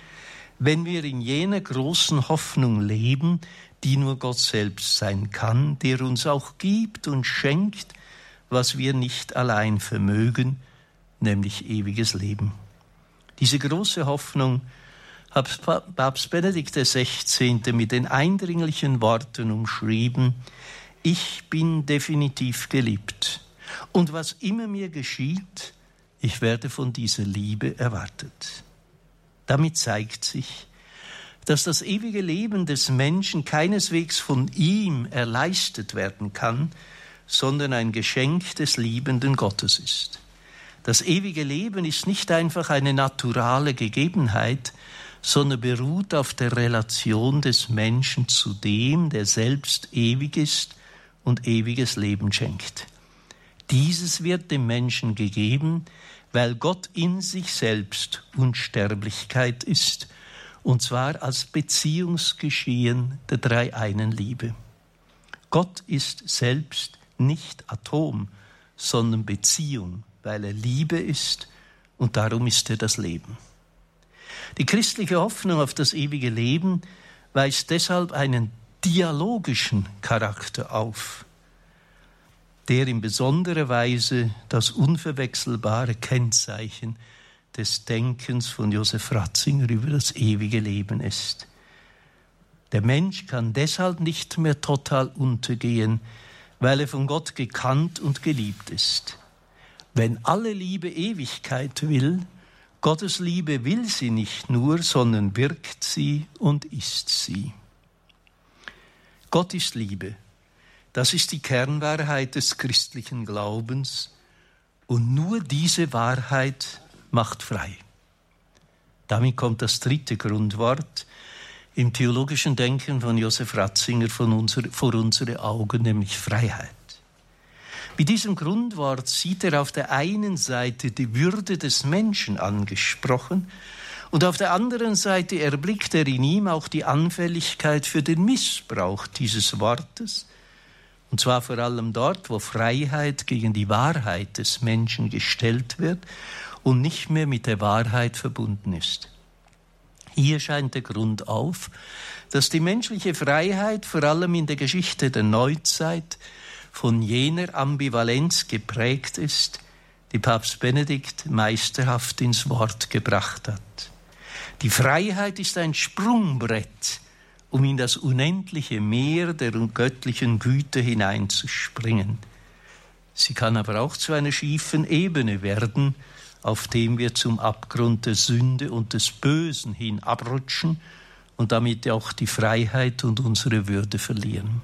wenn wir in jener großen Hoffnung leben, die nur Gott selbst sein kann, der uns auch gibt und schenkt, was wir nicht allein vermögen, nämlich ewiges Leben. Diese große Hoffnung hat Papst Benedikt XVI. mit den eindringlichen Worten umschrieben, ich bin definitiv geliebt. Und was immer mir geschieht, ich werde von dieser Liebe erwartet. Damit zeigt sich, dass das ewige Leben des Menschen keineswegs von ihm erleistet werden kann, sondern ein Geschenk des liebenden Gottes ist. Das ewige Leben ist nicht einfach eine naturale Gegebenheit, sondern beruht auf der Relation des Menschen zu dem, der selbst ewig ist und ewiges Leben schenkt. Dieses wird dem Menschen gegeben, weil Gott in sich selbst Unsterblichkeit ist und zwar als Beziehungsgeschehen der dreieinen Liebe. Gott ist selbst nicht Atom, sondern Beziehung, weil er Liebe ist und darum ist er das Leben. Die christliche Hoffnung auf das ewige Leben weist deshalb einen dialogischen Charakter auf, der in besonderer Weise das unverwechselbare Kennzeichen des Denkens von Josef Ratzinger über das ewige Leben ist. Der Mensch kann deshalb nicht mehr total untergehen, weil er von Gott gekannt und geliebt ist. Wenn alle Liebe Ewigkeit will, Gottes Liebe will sie nicht nur, sondern wirkt sie und ist sie. Gott ist Liebe. Das ist die Kernwahrheit des christlichen Glaubens. Und nur diese Wahrheit macht frei. Damit kommt das dritte Grundwort im theologischen Denken von Josef Ratzinger unser, vor unsere Augen, nämlich Freiheit. Mit diesem Grundwort sieht er auf der einen Seite die Würde des Menschen angesprochen und auf der anderen Seite erblickt er in ihm auch die Anfälligkeit für den Missbrauch dieses Wortes, und zwar vor allem dort, wo Freiheit gegen die Wahrheit des Menschen gestellt wird und nicht mehr mit der Wahrheit verbunden ist. Hier scheint der Grund auf, dass die menschliche Freiheit vor allem in der Geschichte der Neuzeit von jener Ambivalenz geprägt ist, die Papst Benedikt meisterhaft ins Wort gebracht hat. Die Freiheit ist ein Sprungbrett, um in das unendliche Meer der göttlichen Güte hineinzuspringen. Sie kann aber auch zu einer schiefen Ebene werden, auf dem wir zum Abgrund der Sünde und des Bösen hin abrutschen und damit auch die Freiheit und unsere Würde verlieren.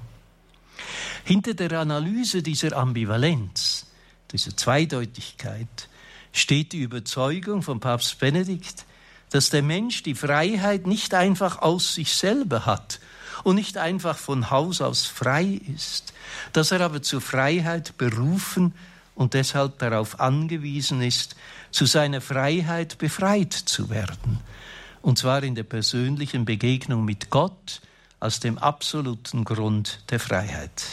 Hinter der Analyse dieser Ambivalenz, dieser Zweideutigkeit, steht die Überzeugung von Papst Benedikt, dass der Mensch die Freiheit nicht einfach aus sich selber hat und nicht einfach von Haus aus frei ist, dass er aber zur Freiheit berufen und deshalb darauf angewiesen ist, zu seiner Freiheit befreit zu werden, und zwar in der persönlichen Begegnung mit Gott als dem absoluten Grund der Freiheit.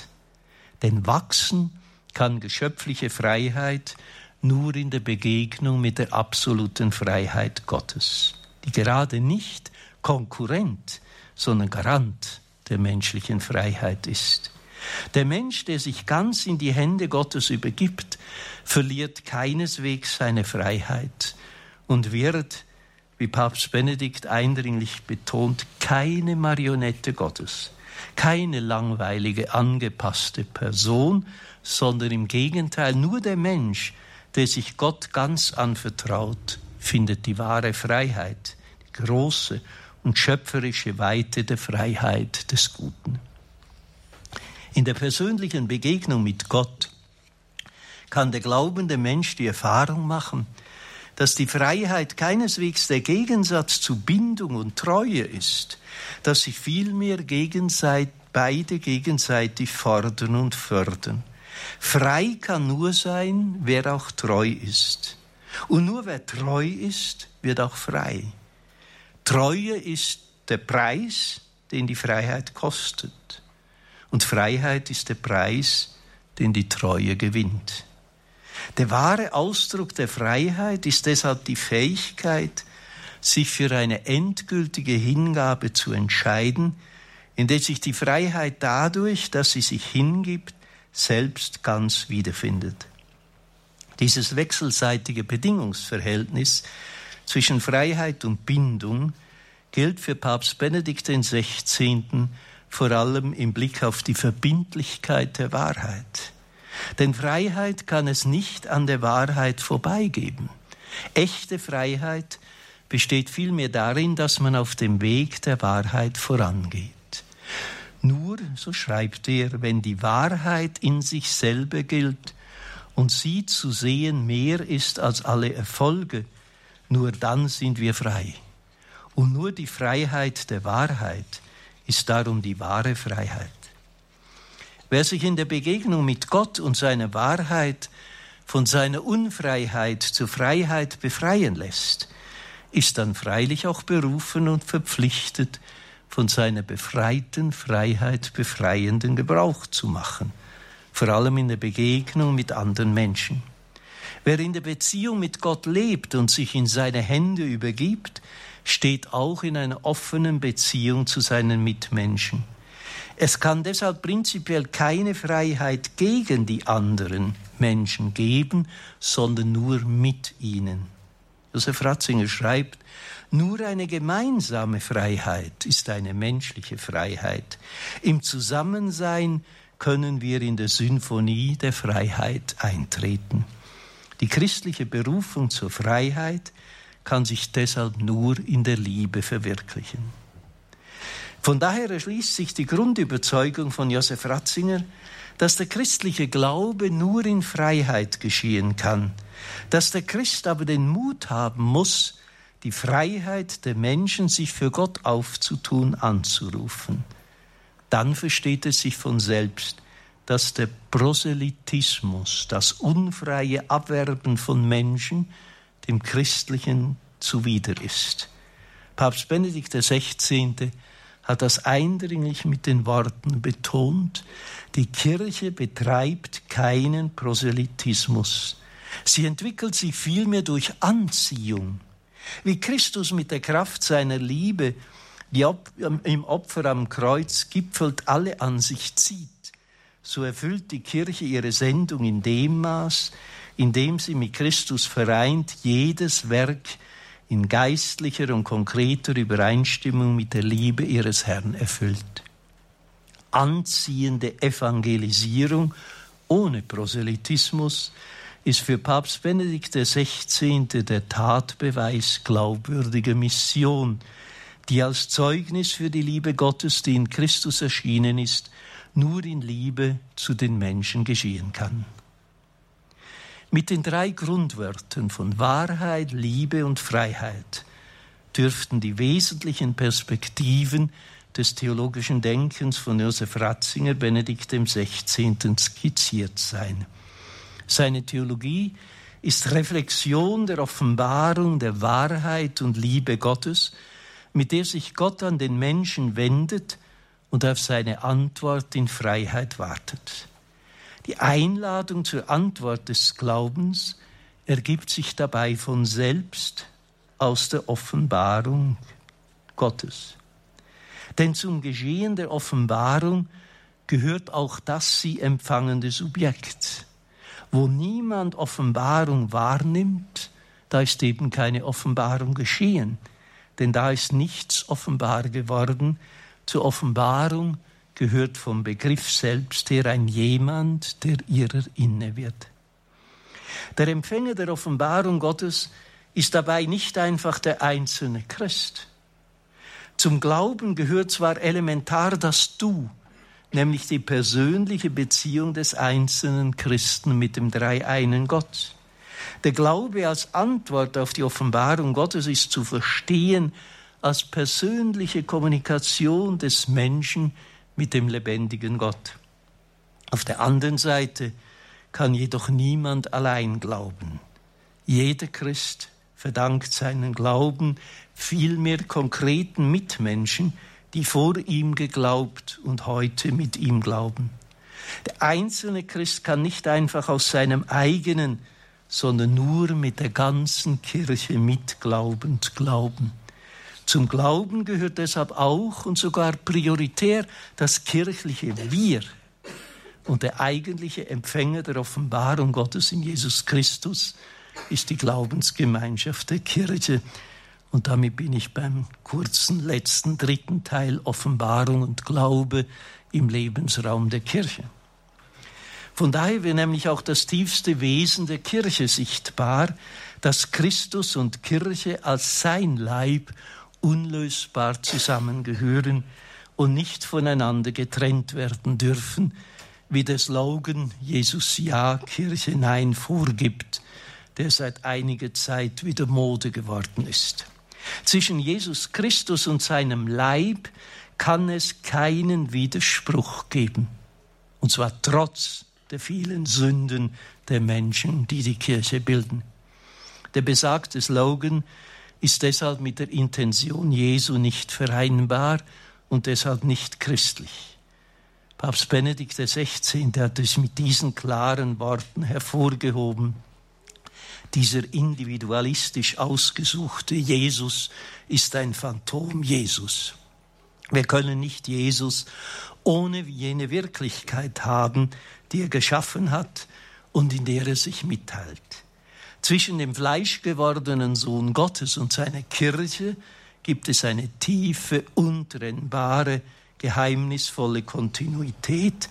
Denn wachsen kann geschöpfliche Freiheit nur in der Begegnung mit der absoluten Freiheit Gottes, die gerade nicht Konkurrent, sondern Garant der menschlichen Freiheit ist. Der Mensch, der sich ganz in die Hände Gottes übergibt, verliert keineswegs seine Freiheit und wird, wie Papst Benedikt eindringlich betont, keine Marionette Gottes, keine langweilige, angepasste Person, sondern im Gegenteil nur der Mensch, der sich Gott ganz anvertraut, findet die wahre Freiheit, die große und schöpferische Weite der Freiheit des Guten. In der persönlichen Begegnung mit Gott kann der glaubende Mensch die Erfahrung machen, dass die Freiheit keineswegs der Gegensatz zu Bindung und Treue ist, dass sich vielmehr gegenseit, beide gegenseitig fordern und fördern. Frei kann nur sein, wer auch treu ist. Und nur wer treu ist, wird auch frei. Treue ist der Preis, den die Freiheit kostet. Und Freiheit ist der Preis, den die Treue gewinnt. Der wahre Ausdruck der Freiheit ist deshalb die Fähigkeit, sich für eine endgültige Hingabe zu entscheiden, in der sich die Freiheit dadurch, dass sie sich hingibt, selbst ganz wiederfindet. Dieses wechselseitige Bedingungsverhältnis zwischen Freiheit und Bindung gilt für Papst Benedikt XVI. vor allem im Blick auf die Verbindlichkeit der Wahrheit. Denn Freiheit kann es nicht an der Wahrheit vorbeigeben. Echte Freiheit besteht vielmehr darin, dass man auf dem Weg der Wahrheit vorangeht. Nur, so schreibt er, wenn die Wahrheit in sich selber gilt und sie zu sehen mehr ist als alle Erfolge, nur dann sind wir frei. Und nur die Freiheit der Wahrheit ist darum die wahre Freiheit. Wer sich in der Begegnung mit Gott und seiner Wahrheit von seiner Unfreiheit zur Freiheit befreien lässt, ist dann freilich auch berufen und verpflichtet, von seiner befreiten Freiheit befreienden Gebrauch zu machen, vor allem in der Begegnung mit anderen Menschen. Wer in der Beziehung mit Gott lebt und sich in seine Hände übergibt, steht auch in einer offenen Beziehung zu seinen Mitmenschen. Es kann deshalb prinzipiell keine Freiheit gegen die anderen Menschen geben, sondern nur mit ihnen. Josef Ratzinger schreibt, nur eine gemeinsame Freiheit ist eine menschliche Freiheit. Im Zusammensein können wir in der Symphonie der Freiheit eintreten. Die christliche Berufung zur Freiheit kann sich deshalb nur in der Liebe verwirklichen. Von daher erschließt sich die Grundüberzeugung von Josef Ratzinger, dass der christliche Glaube nur in Freiheit geschehen kann, dass der Christ aber den Mut haben muss, die Freiheit der Menschen, sich für Gott aufzutun, anzurufen. Dann versteht es sich von selbst, dass der Proselytismus, das unfreie Abwerben von Menschen, dem Christlichen zuwider ist. Papst Benedikt XVI. hat das eindringlich mit den Worten betont, die Kirche betreibt keinen Proselytismus. Sie entwickelt sich vielmehr durch Anziehung wie Christus mit der Kraft seiner Liebe, die im Opfer am Kreuz gipfelt, alle an sich zieht, so erfüllt die Kirche ihre Sendung in dem Maß, in dem sie mit Christus vereint jedes Werk in geistlicher und konkreter Übereinstimmung mit der Liebe ihres Herrn erfüllt. Anziehende Evangelisierung ohne Proselytismus ist für Papst Benedikt XVI. der Tatbeweis glaubwürdiger Mission, die als Zeugnis für die Liebe Gottes, die in Christus erschienen ist, nur in Liebe zu den Menschen geschehen kann. Mit den drei Grundwörtern von Wahrheit, Liebe und Freiheit dürften die wesentlichen Perspektiven des theologischen Denkens von Josef Ratzinger, Benedikt XVI. skizziert sein. Seine Theologie ist Reflexion der Offenbarung der Wahrheit und Liebe Gottes, mit der sich Gott an den Menschen wendet und auf seine Antwort in Freiheit wartet. Die Einladung zur Antwort des Glaubens ergibt sich dabei von selbst aus der Offenbarung Gottes. Denn zum Geschehen der Offenbarung gehört auch das sie empfangende Subjekt. Wo niemand Offenbarung wahrnimmt, da ist eben keine Offenbarung geschehen, denn da ist nichts offenbar geworden. Zur Offenbarung gehört vom Begriff selbst her ein jemand, der ihrer inne wird. Der Empfänger der Offenbarung Gottes ist dabei nicht einfach der einzelne Christ. Zum Glauben gehört zwar elementar das Du, nämlich die persönliche Beziehung des einzelnen Christen mit dem dreieinen Gott. Der Glaube als Antwort auf die Offenbarung Gottes ist zu verstehen als persönliche Kommunikation des Menschen mit dem lebendigen Gott. Auf der anderen Seite kann jedoch niemand allein glauben. Jeder Christ verdankt seinen Glauben vielmehr konkreten Mitmenschen, die vor ihm geglaubt und heute mit ihm glauben. Der einzelne Christ kann nicht einfach aus seinem eigenen, sondern nur mit der ganzen Kirche mitglaubend glauben. Zum Glauben gehört deshalb auch und sogar prioritär das kirchliche Wir. Und der eigentliche Empfänger der Offenbarung Gottes in Jesus Christus ist die Glaubensgemeinschaft der Kirche, und damit bin ich beim kurzen letzten dritten Teil Offenbarung und Glaube im Lebensraum der Kirche. Von daher wird nämlich auch das tiefste Wesen der Kirche sichtbar, dass Christus und Kirche als sein Leib unlösbar zusammengehören und nicht voneinander getrennt werden dürfen, wie der Slogan Jesus Ja, Kirche Nein vorgibt, der seit einiger Zeit wieder Mode geworden ist. Zwischen Jesus Christus und seinem Leib kann es keinen Widerspruch geben. Und zwar trotz der vielen Sünden der Menschen, die die Kirche bilden. Der besagte Slogan, ist deshalb mit der Intention Jesu nicht vereinbar und deshalb nicht christlich. Papst Benedikt XVI. hat es mit diesen klaren Worten hervorgehoben. Dieser individualistisch ausgesuchte Jesus ist ein Phantom Jesus. Wir können nicht Jesus ohne jene Wirklichkeit haben, die er geschaffen hat und in der er sich mitteilt. Zwischen dem fleischgewordenen Sohn Gottes und seiner Kirche gibt es eine tiefe, untrennbare, geheimnisvolle Kontinuität,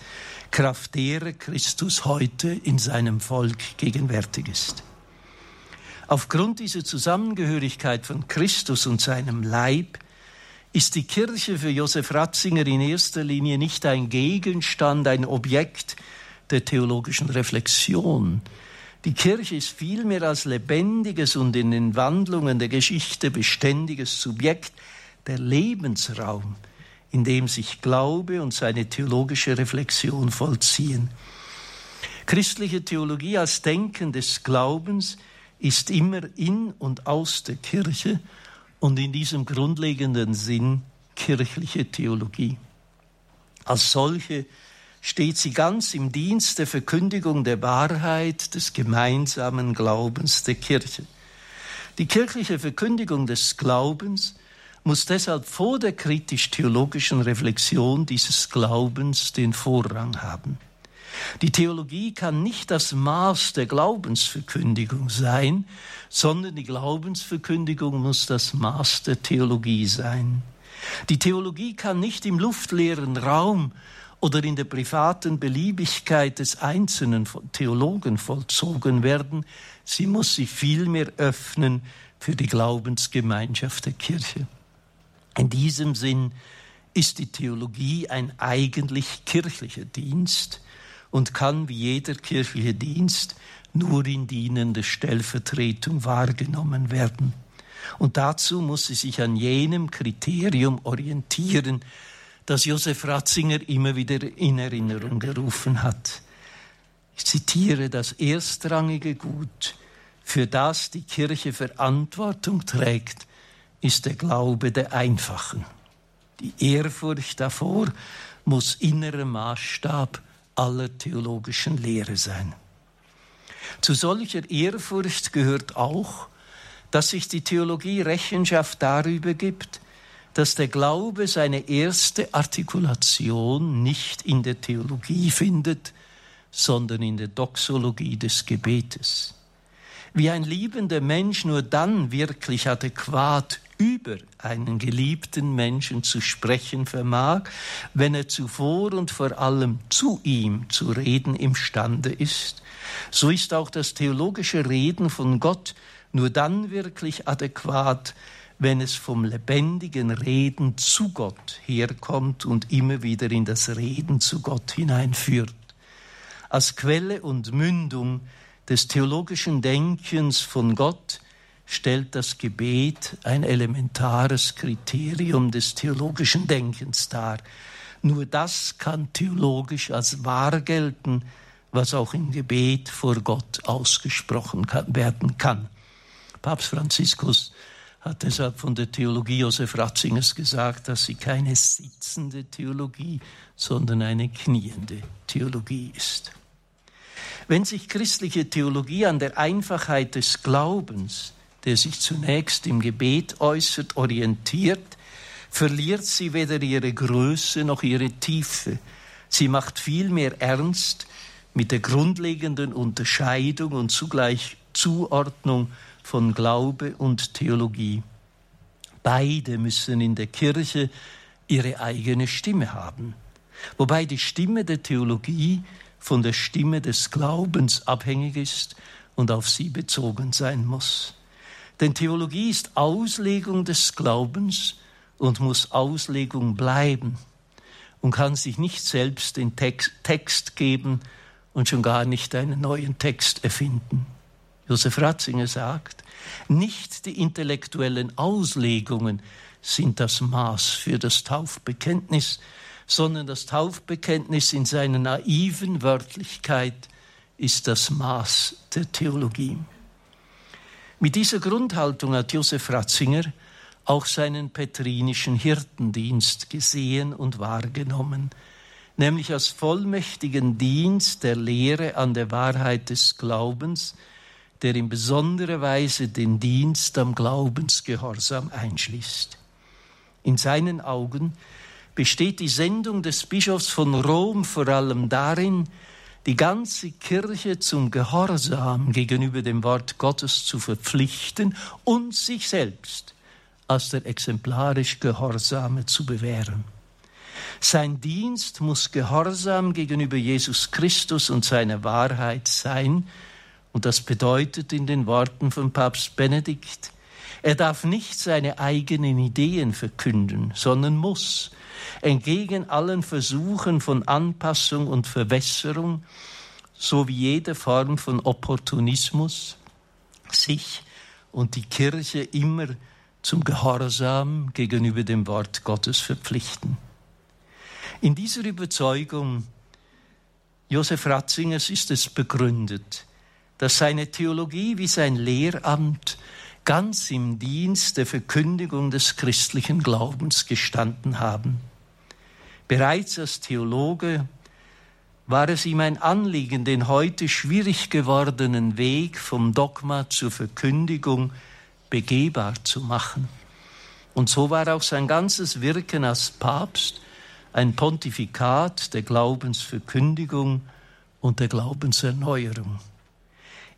Kraft derer Christus heute in seinem Volk gegenwärtig ist. Aufgrund dieser Zusammengehörigkeit von Christus und seinem Leib ist die Kirche für Josef Ratzinger in erster Linie nicht ein Gegenstand, ein Objekt der theologischen Reflexion. Die Kirche ist vielmehr als lebendiges und in den Wandlungen der Geschichte beständiges Subjekt der Lebensraum, in dem sich Glaube und seine theologische Reflexion vollziehen. Christliche Theologie als Denken des Glaubens ist immer in und aus der Kirche und in diesem grundlegenden Sinn kirchliche Theologie. Als solche steht sie ganz im Dienst der Verkündigung der Wahrheit des gemeinsamen Glaubens der Kirche. Die kirchliche Verkündigung des Glaubens muss deshalb vor der kritisch-theologischen Reflexion dieses Glaubens den Vorrang haben. Die Theologie kann nicht das Maß der Glaubensverkündigung sein, sondern die Glaubensverkündigung muss das Maß der Theologie sein. Die Theologie kann nicht im luftleeren Raum oder in der privaten Beliebigkeit des einzelnen Theologen vollzogen werden, sie muss sich vielmehr öffnen für die Glaubensgemeinschaft der Kirche. In diesem Sinn ist die Theologie ein eigentlich kirchlicher Dienst und kann wie jeder kirchliche Dienst nur in dienender Stellvertretung wahrgenommen werden. Und dazu muss sie sich an jenem Kriterium orientieren, das Josef Ratzinger immer wieder in Erinnerung gerufen hat. Ich zitiere das erstrangige Gut, für das die Kirche Verantwortung trägt, ist der Glaube der Einfachen. Die Ehrfurcht davor muss innerer Maßstab aller theologischen Lehre sein. Zu solcher Ehrfurcht gehört auch, dass sich die Theologie Rechenschaft darüber gibt, dass der Glaube seine erste Artikulation nicht in der Theologie findet, sondern in der Doxologie des Gebetes. Wie ein liebender Mensch nur dann wirklich adäquat über einen geliebten Menschen zu sprechen vermag, wenn er zuvor und vor allem zu ihm zu reden imstande ist, so ist auch das theologische Reden von Gott nur dann wirklich adäquat, wenn es vom lebendigen Reden zu Gott herkommt und immer wieder in das Reden zu Gott hineinführt. Als Quelle und Mündung des theologischen Denkens von Gott stellt das Gebet ein elementares Kriterium des theologischen Denkens dar. Nur das kann theologisch als wahr gelten, was auch im Gebet vor Gott ausgesprochen kann, werden kann. Papst Franziskus hat deshalb von der Theologie Josef Ratzingers gesagt, dass sie keine sitzende Theologie, sondern eine kniende Theologie ist. Wenn sich christliche Theologie an der Einfachheit des Glaubens, der sich zunächst im Gebet äußert, orientiert, verliert sie weder ihre Größe noch ihre Tiefe. Sie macht vielmehr ernst mit der grundlegenden Unterscheidung und zugleich Zuordnung von Glaube und Theologie. Beide müssen in der Kirche ihre eigene Stimme haben, wobei die Stimme der Theologie von der Stimme des Glaubens abhängig ist und auf sie bezogen sein muss. Denn Theologie ist Auslegung des Glaubens und muss Auslegung bleiben und kann sich nicht selbst den Text, Text geben und schon gar nicht einen neuen Text erfinden. Josef Ratzinger sagt, nicht die intellektuellen Auslegungen sind das Maß für das Taufbekenntnis, sondern das Taufbekenntnis in seiner naiven Wörtlichkeit ist das Maß der Theologie. Mit dieser Grundhaltung hat Josef Ratzinger auch seinen petrinischen Hirtendienst gesehen und wahrgenommen, nämlich als vollmächtigen Dienst der Lehre an der Wahrheit des Glaubens, der in besonderer Weise den Dienst am Glaubensgehorsam einschließt. In seinen Augen besteht die Sendung des Bischofs von Rom vor allem darin, die ganze Kirche zum Gehorsam gegenüber dem Wort Gottes zu verpflichten und sich selbst als der exemplarisch Gehorsame zu bewähren. Sein Dienst muss Gehorsam gegenüber Jesus Christus und seiner Wahrheit sein, und das bedeutet in den Worten von Papst Benedikt, er darf nicht seine eigenen Ideen verkünden, sondern muss, entgegen allen Versuchen von Anpassung und Verwässerung, sowie jede Form von Opportunismus, sich und die Kirche immer zum Gehorsam gegenüber dem Wort Gottes verpflichten. In dieser Überzeugung Josef Ratzingers ist es begründet, dass seine Theologie wie sein Lehramt ganz im Dienst der Verkündigung des christlichen Glaubens gestanden haben. Bereits als Theologe war es ihm ein Anliegen, den heute schwierig gewordenen Weg vom Dogma zur Verkündigung begehbar zu machen. Und so war auch sein ganzes Wirken als Papst ein Pontifikat der Glaubensverkündigung und der Glaubenserneuerung.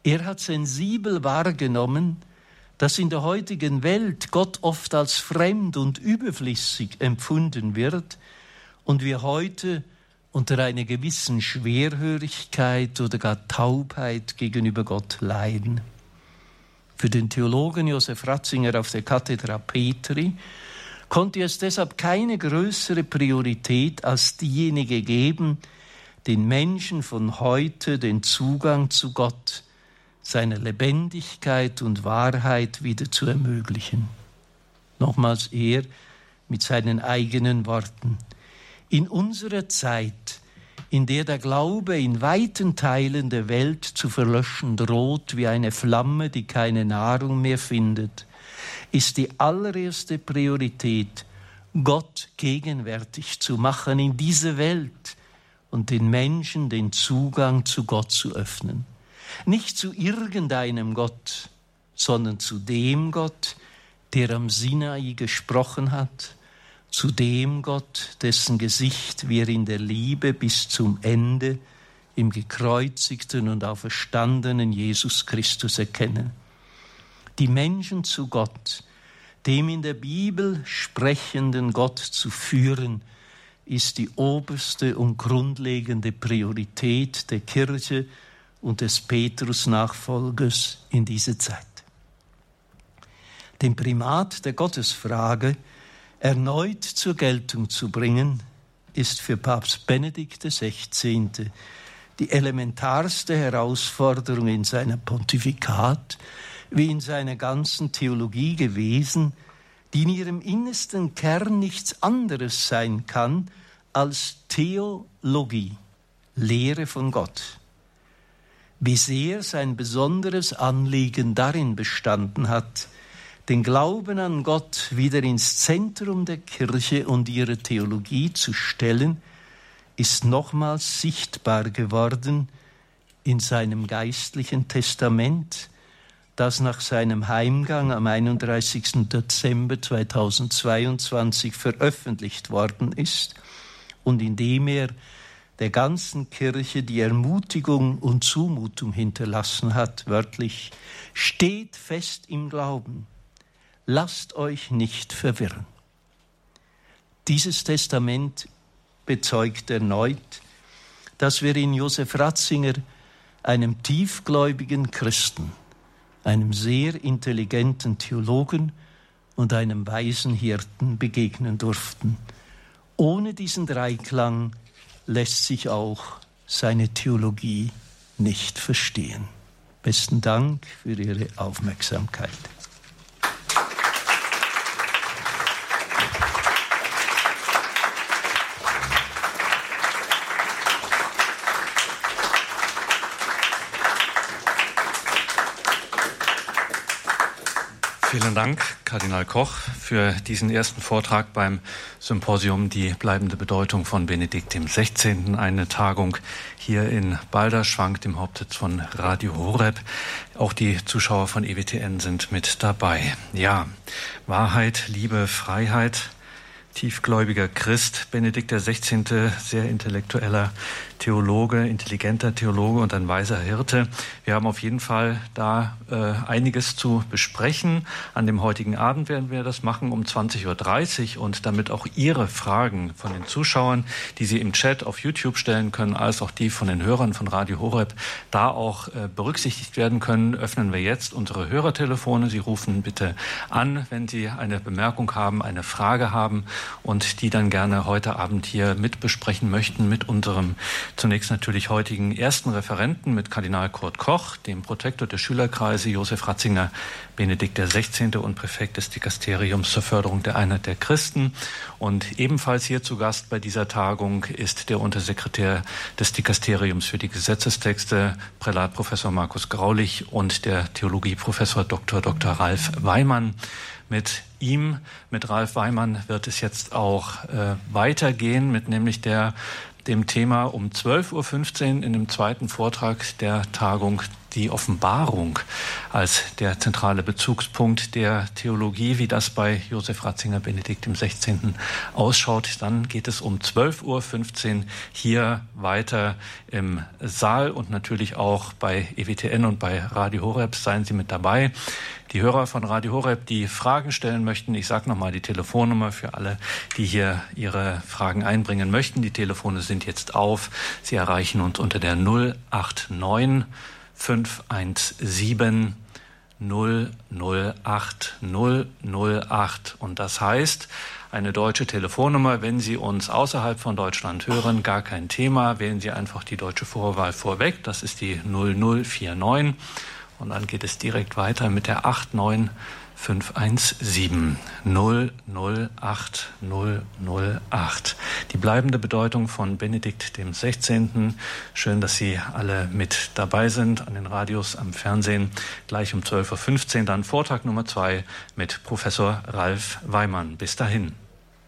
Er hat sensibel wahrgenommen, dass in der heutigen Welt Gott oft als fremd und überflüssig empfunden wird und wir heute unter einer gewissen Schwerhörigkeit oder gar Taubheit gegenüber Gott leiden. Für den Theologen Josef Ratzinger auf der Kathedra Petri konnte es deshalb keine größere Priorität als diejenige geben, den Menschen von heute den Zugang zu Gott, seiner Lebendigkeit und Wahrheit wieder zu ermöglichen. Nochmals er mit seinen eigenen Worten. In unserer Zeit in der der Glaube in weiten Teilen der Welt zu verlöschen droht wie eine Flamme, die keine Nahrung mehr findet, ist die allererste Priorität, Gott gegenwärtig zu machen in diese Welt und den Menschen den Zugang zu Gott zu öffnen. Nicht zu irgendeinem Gott, sondern zu dem Gott, der am Sinai gesprochen hat, zu dem Gott, dessen Gesicht wir in der Liebe bis zum Ende im gekreuzigten und auferstandenen Jesus Christus erkennen. Die Menschen zu Gott, dem in der Bibel sprechenden Gott zu führen, ist die oberste und grundlegende Priorität der Kirche und des Petrus-Nachfolgers in dieser Zeit. Den Primat der Gottesfrage erneut zur Geltung zu bringen, ist für Papst Benedikt XVI. die elementarste Herausforderung in seiner Pontifikat wie in seiner ganzen Theologie gewesen, die in ihrem innersten Kern nichts anderes sein kann als Theologie, Lehre von Gott. Wie sehr sein besonderes Anliegen darin bestanden hat, den Glauben an Gott wieder ins Zentrum der Kirche und ihrer Theologie zu stellen, ist nochmals sichtbar geworden in seinem geistlichen Testament, das nach seinem Heimgang am 31. Dezember 2022 veröffentlicht worden ist und in dem er der ganzen Kirche die Ermutigung und Zumutung hinterlassen hat, wörtlich, steht fest im Glauben, lasst euch nicht verwirren. Dieses Testament bezeugt erneut, dass wir in Josef Ratzinger, einem tiefgläubigen Christen, einem sehr intelligenten Theologen und einem weisen Hirten begegnen durften. Ohne diesen Dreiklang lässt sich auch seine Theologie nicht verstehen. Besten Dank für Ihre Aufmerksamkeit. Vielen Dank, Kardinal Koch, für diesen ersten Vortrag beim Symposium Die bleibende Bedeutung von Benedikt XVI. Eine Tagung hier in Balderschwank, dem Hauptsitz von Radio Horeb. Auch die Zuschauer von EWTN sind mit dabei. Ja, Wahrheit, Liebe, Freiheit tiefgläubiger Christ, Benedikt XVI., sehr intellektueller Theologe, intelligenter Theologe und ein weiser Hirte. Wir haben auf jeden Fall da äh, einiges zu besprechen. An dem heutigen Abend werden wir das machen um 20.30 Uhr und damit auch Ihre Fragen von den Zuschauern, die Sie im Chat auf YouTube stellen können, als auch die von den Hörern von Radio Horeb, da auch äh, berücksichtigt werden können, öffnen wir jetzt unsere Hörertelefone. Sie rufen bitte an, wenn Sie eine Bemerkung haben, eine Frage haben und die dann gerne heute Abend hier mit besprechen möchten mit unserem Zunächst natürlich heutigen ersten Referenten mit Kardinal Kurt Koch, dem Protektor der Schülerkreise, Josef Ratzinger, Benedikt XVI. und Präfekt des Dikasteriums zur Förderung der Einheit der Christen. Und ebenfalls hier zu Gast bei dieser Tagung ist der Untersekretär des Dikasteriums für die Gesetzestexte, Prälat Professor Markus Graulich und der Theologieprofessor Dr. Dr. Ralf Weimann. Mit ihm, mit Ralf Weimann, wird es jetzt auch äh, weitergehen, mit nämlich der dem Thema um 12.15 Uhr in dem zweiten Vortrag der Tagung die Offenbarung als der zentrale Bezugspunkt der Theologie, wie das bei Josef Ratzinger Benedikt im 16. ausschaut. Dann geht es um 12.15 Uhr hier weiter im Saal und natürlich auch bei EWTN und bei Radio Horeb seien Sie mit dabei. Die Hörer von Radio Horeb, die Fragen stellen möchten, ich sage nochmal die Telefonnummer für alle, die hier ihre Fragen einbringen möchten. Die Telefone sind jetzt auf. Sie erreichen uns unter der 089 517 008 008. Und das heißt, eine deutsche Telefonnummer, wenn Sie uns außerhalb von Deutschland hören, gar kein Thema. Wählen Sie einfach die deutsche Vorwahl vorweg. Das ist die 0049. Und dann geht es direkt weiter mit der 89 517 008 008. Die bleibende Bedeutung von Benedikt dem 16. Schön, dass Sie alle mit dabei sind an den Radios, am Fernsehen. Gleich um 12.15 Uhr dann Vortrag Nummer zwei mit Professor Ralf Weimann. Bis dahin.